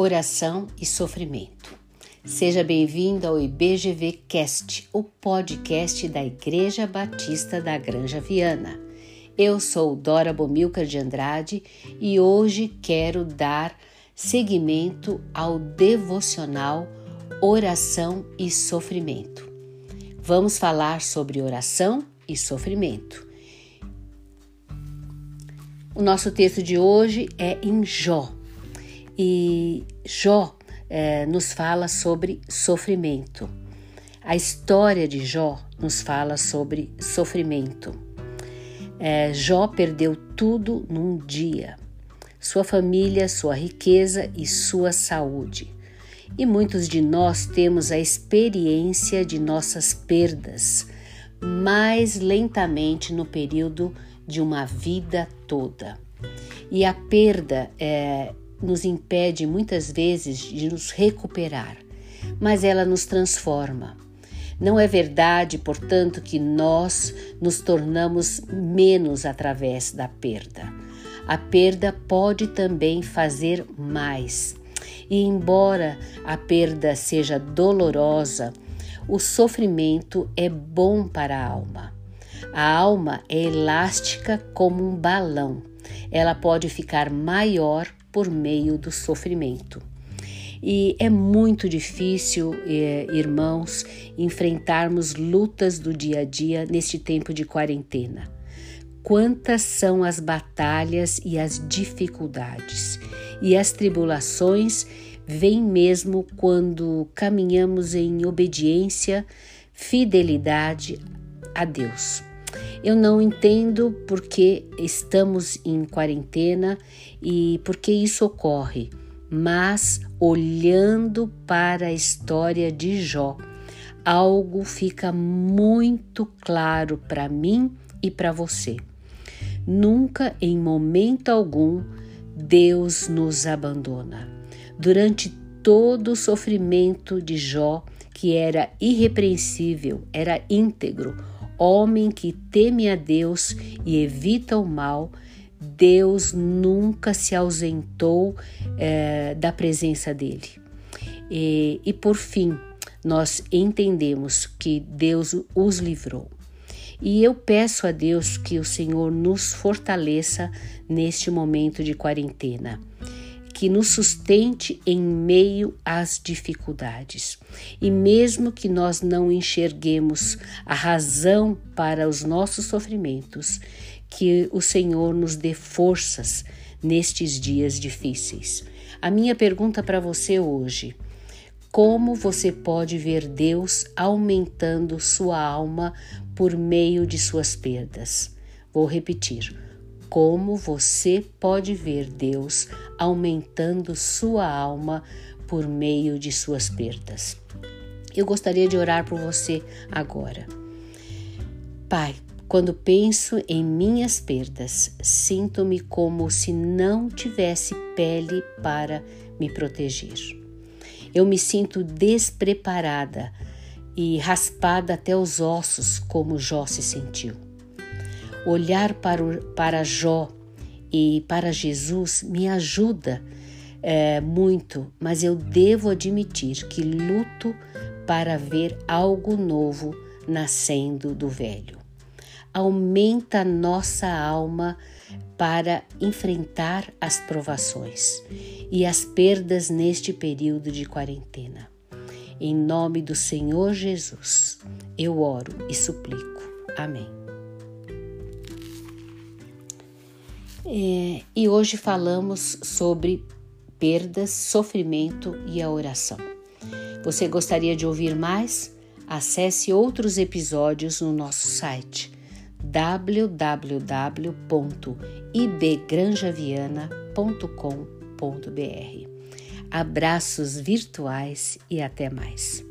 oração e sofrimento. Seja bem-vindo ao IBGV Cast, o podcast da Igreja Batista da Granja Viana. Eu sou Dora Bomilcar de Andrade e hoje quero dar seguimento ao devocional Oração e Sofrimento. Vamos falar sobre oração e sofrimento. O nosso texto de hoje é em Jó. E Jó é, nos fala sobre sofrimento. A história de Jó nos fala sobre sofrimento. É, Jó perdeu tudo num dia: sua família, sua riqueza e sua saúde. E muitos de nós temos a experiência de nossas perdas mais lentamente no período de uma vida toda. E a perda é, nos impede muitas vezes de nos recuperar, mas ela nos transforma. Não é verdade, portanto, que nós nos tornamos menos através da perda. A perda pode também fazer mais. E embora a perda seja dolorosa, o sofrimento é bom para a alma. A alma é elástica como um balão. Ela pode ficar maior por meio do sofrimento. E é muito difícil, eh, irmãos, enfrentarmos lutas do dia a dia neste tempo de quarentena. Quantas são as batalhas e as dificuldades, e as tribulações vêm mesmo quando caminhamos em obediência, fidelidade a Deus. Eu não entendo porque estamos em quarentena e por que isso ocorre, mas olhando para a história de Jó, algo fica muito claro para mim e para você. Nunca, em momento algum, Deus nos abandona. Durante todo o sofrimento de Jó, que era irrepreensível, era íntegro, homem que teme a Deus e evita o mal, Deus nunca se ausentou é, da presença dele. E, e por fim, nós entendemos que Deus os livrou. E eu peço a Deus que o Senhor nos fortaleça neste momento de quarentena que nos sustente em meio às dificuldades. E mesmo que nós não enxerguemos a razão para os nossos sofrimentos, que o Senhor nos dê forças nestes dias difíceis. A minha pergunta para você hoje: como você pode ver Deus aumentando sua alma por meio de suas perdas? Vou repetir como você pode ver Deus aumentando sua alma por meio de suas perdas. Eu gostaria de orar por você agora. Pai, quando penso em minhas perdas, sinto-me como se não tivesse pele para me proteger. Eu me sinto despreparada e raspada até os ossos, como Jó se sentiu. Olhar para, o, para Jó e para Jesus me ajuda é, muito, mas eu devo admitir que luto para ver algo novo nascendo do velho. Aumenta nossa alma para enfrentar as provações e as perdas neste período de quarentena. Em nome do Senhor Jesus, eu oro e suplico. Amém. É, e hoje falamos sobre perdas, sofrimento e a oração. Você gostaria de ouvir mais? Acesse outros episódios no nosso site www.ibgranjaviana.com.br. Abraços virtuais e até mais.